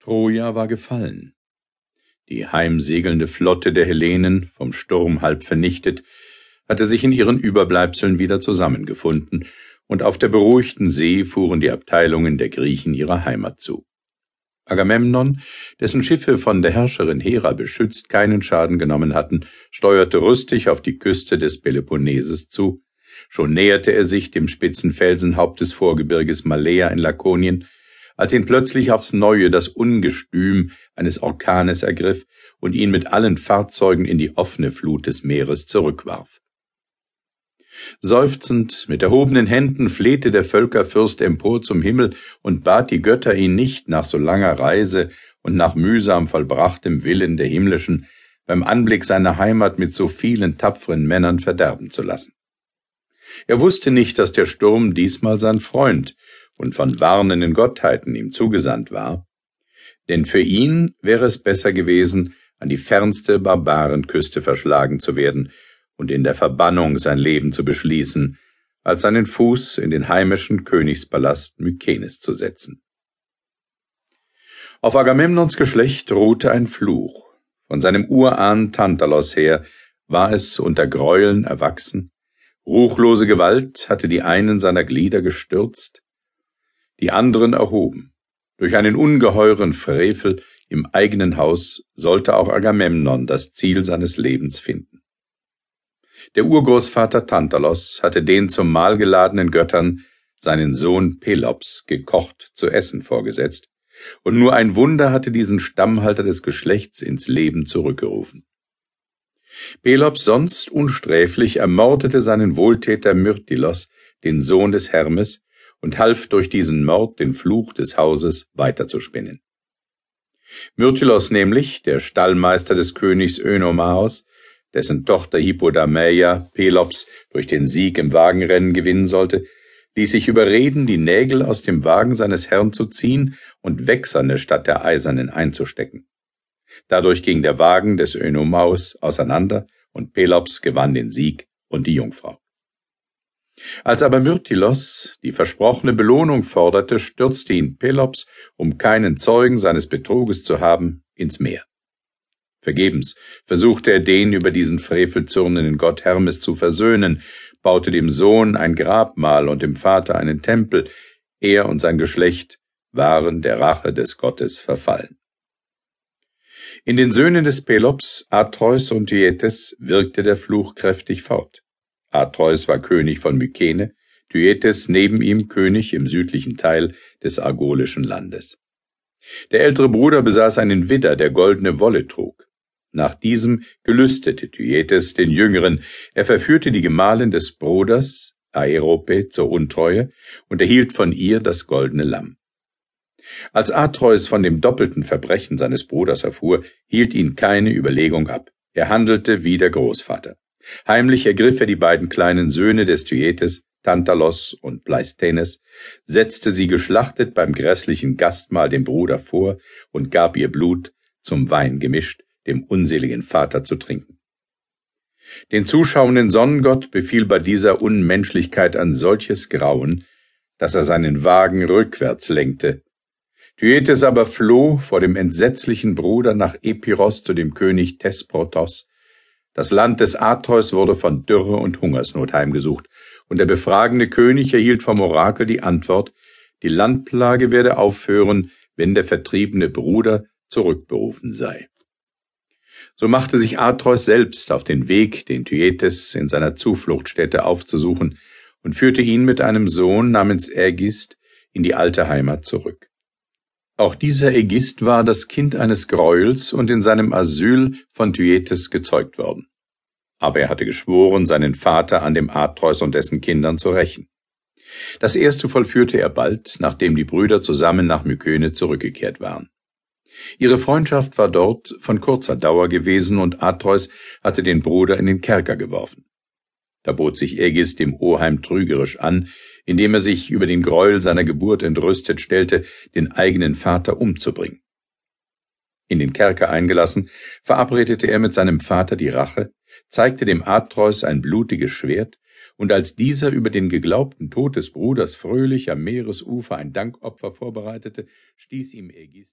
Troja war gefallen. Die heimsegelnde Flotte der Hellenen, vom Sturm halb vernichtet, hatte sich in ihren Überbleibseln wieder zusammengefunden, und auf der beruhigten See fuhren die Abteilungen der Griechen ihrer Heimat zu. Agamemnon, dessen Schiffe von der Herrscherin Hera beschützt keinen Schaden genommen hatten, steuerte rüstig auf die Küste des Peloponneses zu. Schon näherte er sich dem spitzen Felsenhaupt des Vorgebirges Malea in Lakonien, als ihn plötzlich aufs Neue das Ungestüm eines Orkanes ergriff und ihn mit allen Fahrzeugen in die offene Flut des Meeres zurückwarf. Seufzend, mit erhobenen Händen flehte der Völkerfürst empor zum Himmel und bat die Götter, ihn nicht nach so langer Reise und nach mühsam vollbrachtem Willen der Himmlischen beim Anblick seiner Heimat mit so vielen tapferen Männern verderben zu lassen. Er wusste nicht, dass der Sturm diesmal sein Freund und von warnenden Gottheiten ihm zugesandt war, denn für ihn wäre es besser gewesen, an die fernste Barbarenküste verschlagen zu werden und in der Verbannung sein Leben zu beschließen, als seinen Fuß in den heimischen Königspalast Mykenes zu setzen. Auf Agamemnons Geschlecht ruhte ein Fluch. Von seinem Urahn Tantalos her war es unter Gräueln erwachsen. Ruchlose Gewalt hatte die einen seiner Glieder gestürzt, die anderen erhoben. Durch einen ungeheuren Frevel im eigenen Haus sollte auch Agamemnon das Ziel seines Lebens finden. Der Urgroßvater Tantalos hatte den zum Mahl geladenen Göttern seinen Sohn Pelops gekocht zu essen vorgesetzt, und nur ein Wunder hatte diesen Stammhalter des Geschlechts ins Leben zurückgerufen. Pelops sonst unsträflich ermordete seinen Wohltäter Myrtilos, den Sohn des Hermes, und half durch diesen Mord den Fluch des Hauses weiterzuspinnen. Myrtilos nämlich, der Stallmeister des Königs Önomaos, dessen Tochter Hippodameia Pelops durch den Sieg im Wagenrennen gewinnen sollte, ließ sich überreden, die Nägel aus dem Wagen seines Herrn zu ziehen und Wechserne statt der eisernen einzustecken. Dadurch ging der Wagen des Önomaus auseinander und Pelops gewann den Sieg und die Jungfrau. Als aber Myrtilos die versprochene Belohnung forderte, stürzte ihn Pelops, um keinen Zeugen seines Betruges zu haben, ins Meer. Vergebens versuchte er den über diesen Frevel zürnenden Gott Hermes zu versöhnen, baute dem Sohn ein Grabmal und dem Vater einen Tempel, er und sein Geschlecht waren der Rache des Gottes verfallen. In den Söhnen des Pelops, Atreus und Dietes, wirkte der Fluch kräftig fort. Atreus war König von Mykene, Thyestes neben ihm König im südlichen Teil des argolischen Landes. Der ältere Bruder besaß einen Widder, der goldene Wolle trug. Nach diesem gelüstete Thyestes den Jüngeren, er verführte die Gemahlin des Bruders, Aerope, zur Untreue und erhielt von ihr das goldene Lamm. Als Atreus von dem doppelten Verbrechen seines Bruders erfuhr, hielt ihn keine Überlegung ab. Er handelte wie der Großvater. Heimlich ergriff er die beiden kleinen Söhne des Thyetes, Tantalos und Pleisthenes, setzte sie geschlachtet beim grässlichen Gastmahl dem Bruder vor und gab ihr Blut, zum Wein gemischt, dem unseligen Vater zu trinken. Den zuschauenden Sonnengott befiel bei dieser Unmenschlichkeit ein solches Grauen, dass er seinen Wagen rückwärts lenkte. Thyetes aber floh vor dem entsetzlichen Bruder nach Epiros zu dem König Thesprotos, das Land des Atreus wurde von Dürre und Hungersnot heimgesucht, und der befragende König erhielt vom Orakel die Antwort, die Landplage werde aufhören, wenn der vertriebene Bruder zurückberufen sei. So machte sich Atreus selbst auf den Weg, den Thyetes in seiner Zufluchtsstätte aufzusuchen, und führte ihn mit einem Sohn namens Ägist in die alte Heimat zurück. Auch dieser Ägist war das Kind eines Gräuels und in seinem Asyl von Thyetes gezeugt worden. Aber er hatte geschworen, seinen Vater an dem Atreus und dessen Kindern zu rächen. Das erste vollführte er bald, nachdem die Brüder zusammen nach Mykene zurückgekehrt waren. Ihre Freundschaft war dort von kurzer Dauer gewesen und Atreus hatte den Bruder in den Kerker geworfen. Da bot sich Ägis dem Oheim trügerisch an, indem er sich über den Gräuel seiner Geburt entrüstet stellte, den eigenen Vater umzubringen. In den Kerker eingelassen, verabredete er mit seinem Vater die Rache, zeigte dem Atreus ein blutiges Schwert, und als dieser über den geglaubten Tod des Bruders fröhlich am Meeresufer ein Dankopfer vorbereitete, stieß ihm Ägis